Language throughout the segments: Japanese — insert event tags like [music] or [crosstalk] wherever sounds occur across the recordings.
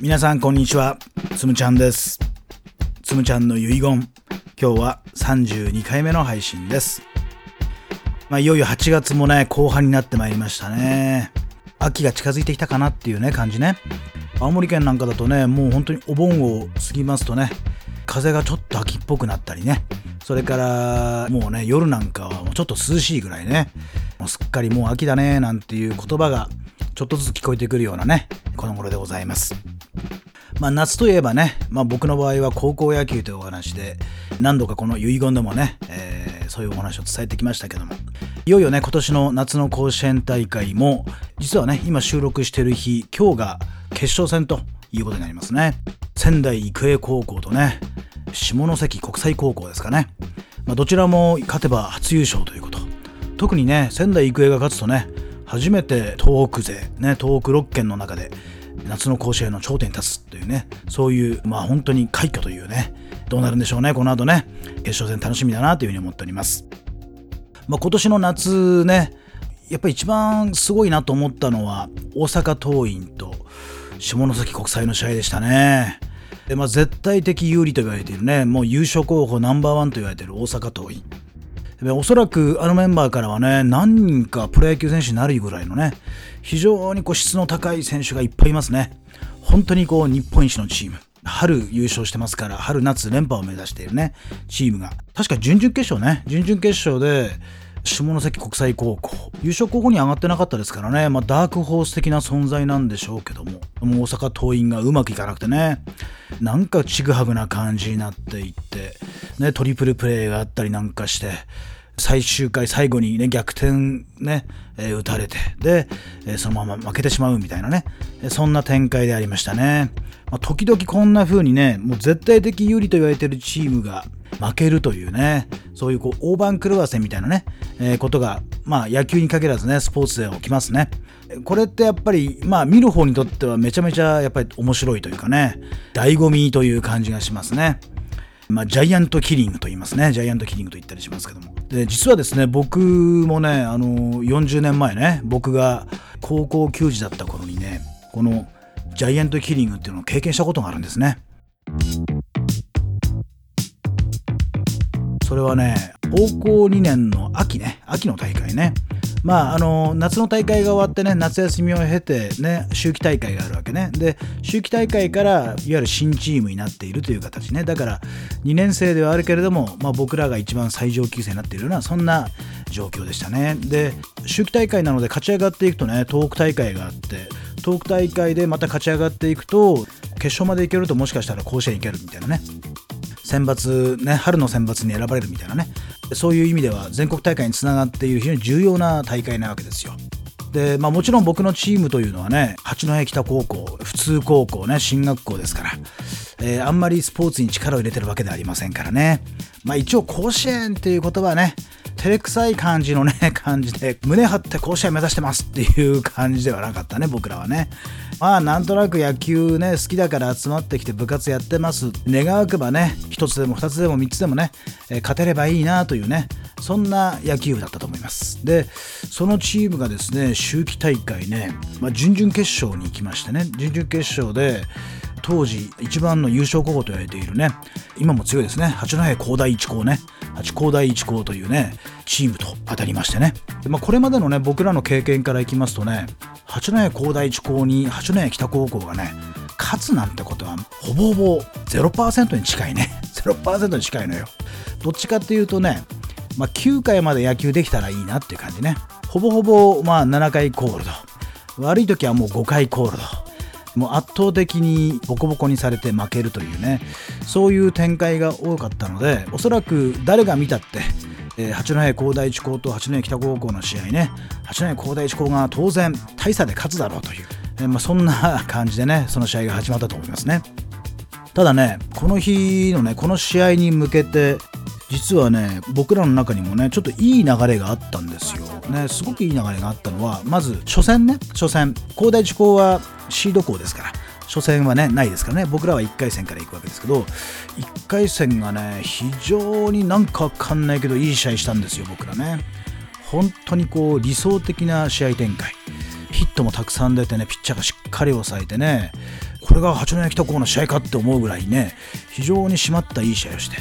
皆さんこんにちは。つむちゃんです。つむちゃんの遺言。今日は32回目の配信です。まあいよいよ8月もね後半になってまいりましたね。秋が近づいてきたかなっていうね感じね。青森県なんかだとねもう本当にお盆を過ぎますとね風がちょっと秋っぽくなったりね。それからもうね夜なんかはもうちょっと涼しいぐらいね。もうすっかりもう秋だねなんていう言葉がちょっとずつ聞こえてくるようなねこの頃でございます。まあ、夏といえばね、まあ、僕の場合は高校野球というお話で何度かこの遺言でもね、えー、そういうお話を伝えてきましたけども。いよいよね今年の夏の甲子園大会も実はね今収録してる日今日が決勝戦ということになりますね。仙台育英高校とね下関国際高校ですかね、まあ、どちらも勝てば初優勝ということ。特にね仙台育英が勝つとね初めて東北勢ね東北6県の中で夏の甲子園の頂点に立つというねそういうまあ本当に快挙というねどうなるんでしょうねこの後ね決勝戦楽しみだなというふうに思っております、まあ、今年の夏ねやっぱり一番すごいなと思ったのは大阪桐蔭と下関国際の試合でしたね。で、まあ、絶対的有利と言われているねもう優勝候補ナンバーワンと言われている大阪桐蔭。おそらくあのメンバーからはね、何人かプロ野球選手になるぐらいのね、非常にこう質の高い選手がいっぱいいますね。本当にこう日本一のチーム。春優勝してますから、春夏連覇を目指しているね、チームが。確か準々決勝ね、準々決勝で、下関国際高校。優勝候補に上がってなかったですからね、まあ、ダークホース的な存在なんでしょうけども。もう大阪桐蔭がうまくいかなくてね。なんかちぐはぐな感じになっていって、ね、トリプルプレーがあったりなんかして。最終回最後にね逆転ね、えー、打たれてで、えー、そのまま負けてしまうみたいなねそんな展開でありましたね、まあ、時々こんな風にねもう絶対的有利と言われてるチームが負けるというねそういうこう大番狂わせみたいなね、えー、ことがまあ野球に限らずねスポーツで起きますね。これってやっぱりまあ見る方にとってはめちゃめちゃやっぱり面白いというかね醍醐味という感じがしますね。まあ、ジャイアントキリングと言いますね。ジャイアントキリングと言ったりしますけども。で、実はですね、僕もね、あの、40年前ね、僕が高校球児だった頃にね、このジャイアントキリングっていうのを経験したことがあるんですね。それはね、高校2年の秋ね、秋の大会ね。まあ、あの夏の大会が終わってね夏休みを経てね秋季大会があるわけね。で秋季大会からいわゆる新チームになっているという形ね。だから2年生ではあるけれども、まあ、僕らが一番最上級生になっているようなそんな状況でしたね。で秋季大会なので勝ち上がっていくとね東北大会があって東北大会でまた勝ち上がっていくと決勝までいけるともしかしたら甲子園行けるみたいなね。選抜ね春の選抜に選ばれるみたいなね。そういう意味では全国大会につながっている非常に重要な大会なわけですよ。で、まあ、もちろん僕のチームというのはね八戸北高校普通高校ね進学校ですから、えー、あんまりスポーツに力を入れてるわけではありませんからね、まあ、一応甲子園っていう言葉はね照れくさい感じのね [laughs] 感じで胸張って甲子園目指してますっていう感じではなかったね僕らはね。まあなんとなく野球ね好きだから集まってきて部活やってます。願わくばね1つでも2つでも3つでもね、えー、勝てればいいなというねそんな野球部だったと思います。でそのチームがですね秋季大会ね、まあ、準々決勝に行きましてね準々決勝で当時一番の優勝候補と言われているね。今も強いですね。八戸工大一高ね。八高大一高というねチームと当たりましてね、まあ、これまでのね僕らの経験からいきますとね八戸工大一高に八戸北高校がね勝つなんてことはほぼほぼ0%に近いね。[laughs] 0%に近いのよ。どっちかっていうとね、まあ、9回まで野球できたらいいなっていう感じね。ほぼほぼまあ7回コールド。悪い時はもう5回コールド。もう圧倒的にボコボコにされて負けるというね。そういう展開が多かったのでおそらく誰が見たって、えー、八戸工大一高と八戸北高校の試合ね。八戸工大一高が当然大差で勝つだろうという、えー、まあ、そんな感じでねその試合が始まったと思いますね。ただねこの日のねこの試合に向けて実はね僕らの中にもねちょっといい流れがあったんですよ、ね、すごくいい流れがあったのはまず初戦ね初戦。高大地高はシード校ですから。初戦はねないですからね。僕らは1回戦から行くわけですけど1回戦がね非常になんかわかんないけどいい試合したんですよ僕らね。本当にこう理想的な試合展開。ヒットもたくさん出てねピッチャーがしっかり抑えてねこれが八戸北高の試合かって思うぐらいね非常に締まったいい試合をして。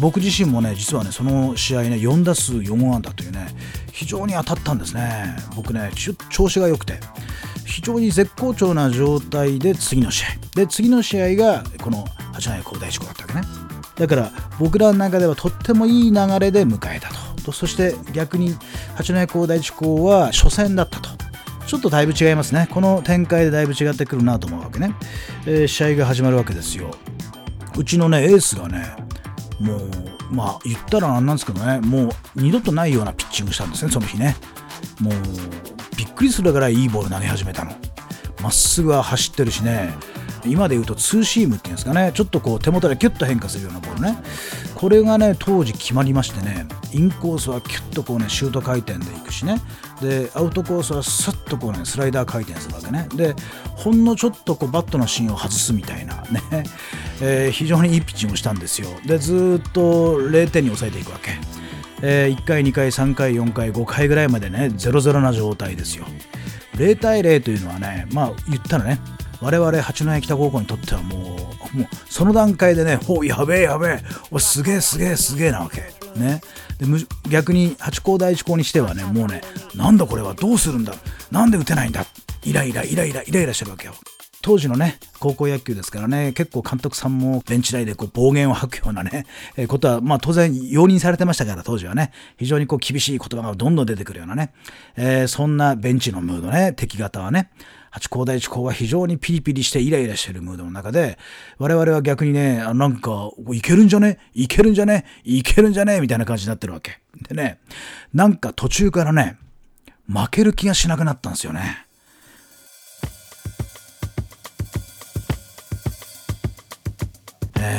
僕自身もね実はねその試合ね4打数4安打というね非常に当たったんですね。僕ね調子が良くて非常に絶好調な状態で次の試合。で次の試合がこの八戸高大地高だったわけね。だから僕らの中ではとってもいい流れで迎えたと。そして逆に八戸高大地高は初戦だったと。ちょっとだいぶ違いますね。この展開でだいぶ違ってくるなと思うわけね、えー、試合が始まるわけですよ。うちのねエースがねもうまあ言ったらなんなんですけどねもう二度とないようなピッチングしたんですねその日ね。もうびっくりするぐらいいいボール投げ始めたの。まっすぐは走ってるしね。今で言うとツーシームっていうんですかね。ちょっとこう手元でキュッと変化するようなボールね。これがね当時決まりましてねインコースはキュッとこうねシュート回転でいくしね。でアウトコースはスッとこうねスライダー回転するわけね。でほんのちょっとこうバットの芯を外すみたいなね、えー、非常にいいピッチングをしたんですよ。でずっと0点に抑えていくわけ、えー、1回2回3回4回5回ぐらいまでね0-0な状態ですよ。0対0というのはねまあ言ったらね。我々八戸北高校にとってはもうもうその段階でね「おやべえやべえおすげえすげえすげえ」なわけ。ね、で逆に八高第一高にしてはねもうねなんだこれはどうするんだなんで打てないんだイライライライライライラしてるわけよ。当時のね、高校野球ですからね、結構監督さんもベンチ内でこう暴言を吐くようなね、えー、ことは、まあ当然容認されてましたから、当時はね、非常にこう厳しい言葉がどんどん出てくるようなね、えー、そんなベンチのムードね、敵方はね、八高第一高は非常にピリピリしてイライラしてるムードの中で、我々は逆にね、なんか、いけるんじゃね？いけるんじゃね？いけるんじゃね？みたいな感じになってるわけ。でね、なんか途中からね、負ける気がしなくなったんですよね。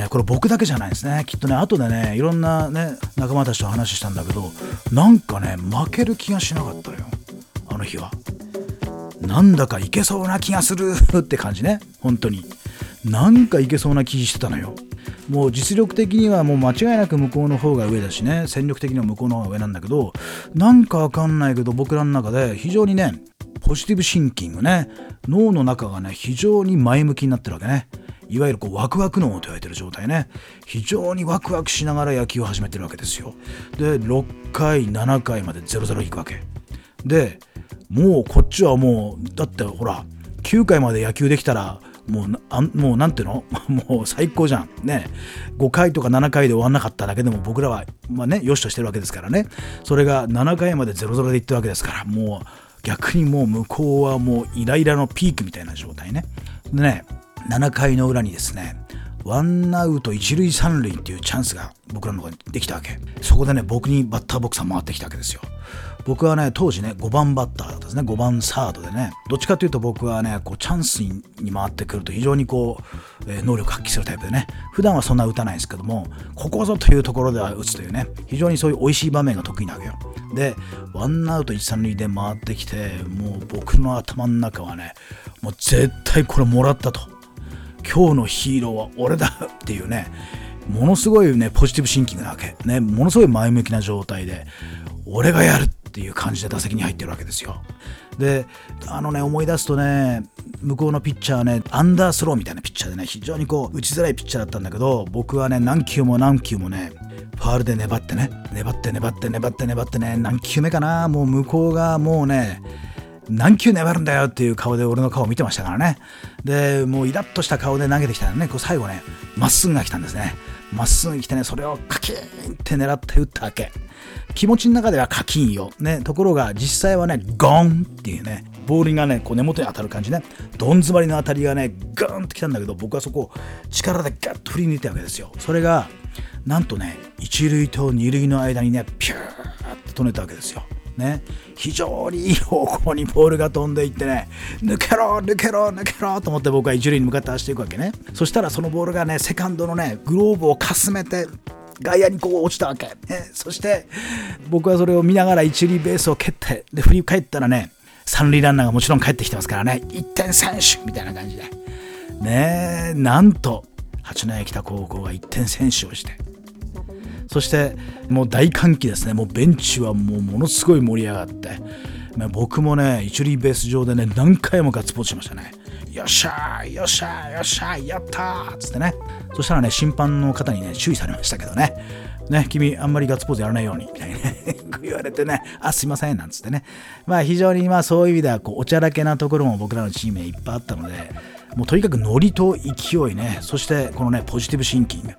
これ僕だけじゃないですね。きっとね後でねいろんなね仲間たちと話したんだけどなんかね負ける気がしなかったのよ。あの日は。なんだかいけそうな気がする [laughs] って感じね。本当に。なんかいけそうな気してたのよ。もう実力的にはもう間違いなく向こうの方が上だしね。戦力的には向こうの方が上なんだけどなんかわかんないけど僕らの中で非常にねポジティブシンキングね脳の中がね非常に前向きになってるわけね。いわゆるこうワクワク脳と言われてる状態ね。非常にワクワクしながら野球を始めてるわけですよ。で6回7回まで0-0いくわけ。でもうこっちはもうだってほら9回まで野球できたらもうあもうなんていうの？[laughs] もう最高じゃん。ね。5回とか7回で終わんなかっただけでも僕らはまあねよしとしてるわけですからね。それが7回まで0-0でいってるわけですからもう逆にもう向こうはもうイライラのピークみたいな状態ね。でね7回の裏にですねワンアウト一塁三塁っていうチャンスが僕らの方にできたわけ。そこでね僕にバッターボックスが回ってきたわけですよ。僕はね当時ね5番バッターだったんですね。5番サードでね。どっちかというと僕はねこうチャンスに回ってくると非常にこう、え、能力発揮するタイプでね。普段はそんな打たないんですけどもここぞというところでは打つというね。非常にそういう美味しい場面が得意なわけよ。でワンアウト一三塁で回ってきてもう僕の頭の中はねもう絶対これもらったと。今日のヒーローは俺だっていうねものすごいねポジティブシンキングなわけねものすごい前向きな状態で俺がやるっていう感じで打席に入ってるわけですよ。で、あのね、思い出すとね、向こうのピッチャーね、アンダースローみたいなピッチャーでね、非常にこう、打ちづらいピッチャーだったんだけど、僕はね、何球も何球もね、ファールで粘ってね、粘って粘って粘って粘ってね、何球目かな、もう向こうがもうね、何球粘るんだよっていう顔で俺の顔を見てましたからね。で、もうイラッとした顔で投げてきたらね、こう最後ね、まっすぐが来たんですね。まっすぐ来てね、それをカキーンって狙って打ったわけ。気持ちの中ではカキーンよ。ね、ところが実際はね、ゴンっていうね、ボールがね、こう根元に当たる感じね、どん詰まりの当たりがね、ガーンってきたんだけど、僕はそこを力でガッと振り抜いたわけですよ。それが、なんとね、一塁と二塁の間にね、ピューって飛んでたわけですよ。ね、非常にいい方向にボールが飛んでいってね、抜けろ、抜けろ、抜けろと思って僕は一塁に向かって走っていくわけね。そしたらそのボールがね、セカンドのね、グローブをかすめて、外野にこう落ちたわけ、ね、そして僕はそれを見ながら一塁ベースを蹴ってで振り返ったらね三塁ランナーがもちろん帰ってきてますからね。1点選手みたいな感じで。ね。えなんと八戸北高校が1点選手をしてそしてもう大歓喜ですね。もうベンチはもうものすごい盛り上がって。まあ僕もね一塁ベース上でね何回もガッツポーズしましたね。よっしゃーよっしゃーよっしゃーやったーつってね。そしたらね審判の方にね注意されましたけどね。ね、君あんまりガッツポーズやらないように、みたいにね言われてね、あ、すいません、なんつってね。まあ非常にまあそういう意味では、こう、おちゃらけなところも僕らのチームにいっぱいあったので、もうとにかくノリと勢いね、そしてこのね、ポジティブシンキング。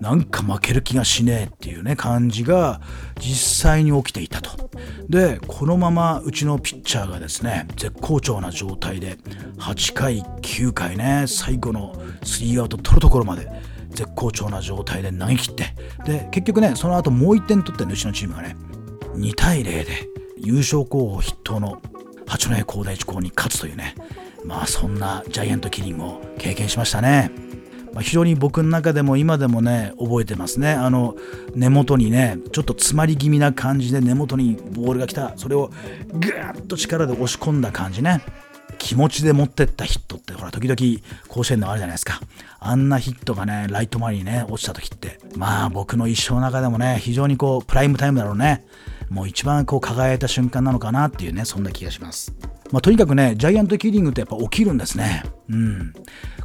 なんか負ける気がしねえっていうね、感じが実際に起きていたと。で、このままうちのピッチャーがですね、絶好調な状態で、8回、9回ね、最後の3アウト取るところまで、絶好調な状態で投げ切ってで結局ねその後もう1点取ってねうちのチームがね2対0で優勝候補筆頭の八戸工大地高に勝つというねまあそんなジャイアントキリングを経験しましたね。まあ、非常に僕の中でも今でもね覚えてますね。あの根元にねちょっと詰まり気味な感じで根元にボールが来た。それをぐーっと力で押し込んだ感じね。気持ちで持ってったヒットってほら時々甲子園でもあるじゃないですか。あんなヒットがねライト前にね落ちた時って。まあ僕の一生の中でもね非常にこうプライムタイムだろうね。もう一番こう輝いた瞬間なのかなっていうねそんな気がします。まあ、とにかくねジャイアントキーリングってやっぱ起きるんですね。うん。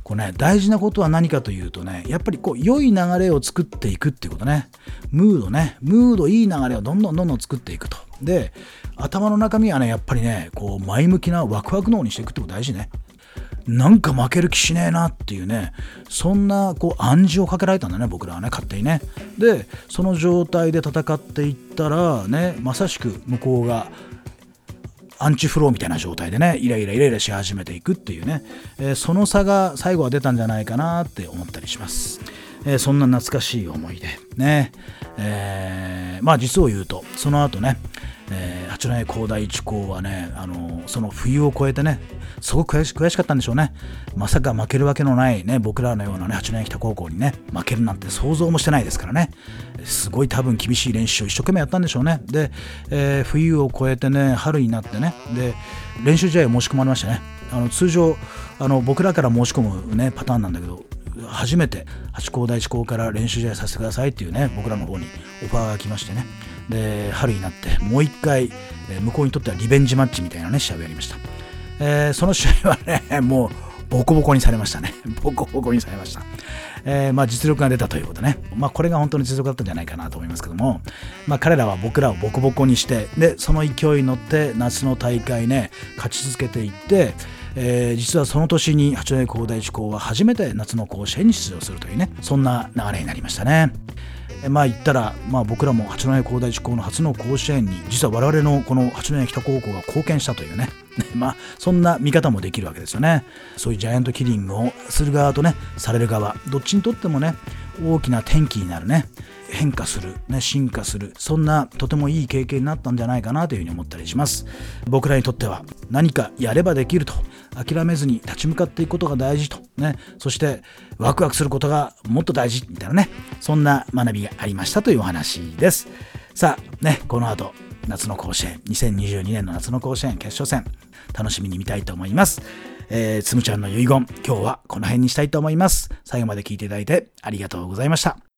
これね大事なことは何かというとねやっぱりこう良い流れを作っていくっていうことね。ムードね。ムードいい流れをどんどんどんどん作っていくと。で頭の中身はねやっぱりねこう前向きなワクワク脳にしていくってこと大事ね。なんか負ける気しねえなっていうねそんなこう暗示をかけられたんだね僕らはね勝手にね。でその状態で戦っていったらねまさしく向こうがアンチフローみたいな状態でねイライライライラし始めていくっていうね、えー、その差が最後は出たんじゃないかなって思ったりします、えー、そんな懐かしい思い出ね、えー、まあ実を言うとその後ねえー、八戸工大一高はね、あのその冬を越えてね、すごく悔し悔しかったんでしょうね。まさか負けるわけのないね、僕らのようなね、八戸北高校にね、負けるなんて想像もしてないですからね。すごい多分厳しい練習を一生懸命やったんでしょうね。で、えー、冬を越えてね、春になってね、で、練習試合を申し込まれましたね。あの通常あの僕らから申し込む、ね、パターンなんだけど初めて八高大地高から練習試合させてくださいっていうね僕らの方にオファーが来ましてねで春になってもう一回、向こうにとってはリベンジマッチみたいなね試合をやりました、えー、その試合はね [laughs] もうボコボコにされましたね。[laughs] ボコボコにされました、えー、まあ実力が出たということね。まあこれが本当に実力だったんじゃないかなと思いますけども。まあ彼らは僕らをボコボコにしてでその勢いに乗って夏の大会ね勝ち続けていってえー、実はその年に八戸工大地高は初めて夏の甲子園に出場するというねそんな流れになりましたね。まあ言ったら、まあ、僕らも八戸工大地高の初の甲子園に実は我々のこの八戸北高校が貢献したというね。[laughs] まあそんな見方もできるわけですよね。そういうジャイアントキリングをする側とねされる側どっちにとってもね大きな転機になるね。変化する、ね、進化する。そんなとてもいい経験になったんじゃないかなというふうに思ったりします。僕らにとっては何かやればできると。諦めずに立ち向かっていくことが大事と。ね。そしてワクワクすることがもっと大事みたいなね。そんな学びがありましたというお話です。さあね。この後夏の甲子園。2022年の夏の甲子園。決勝戦。楽しみに見たいと思います。えー、つむちゃんの遺言。今日はこの辺にしたいと思います。最後まで聞いていただいてありがとうございました。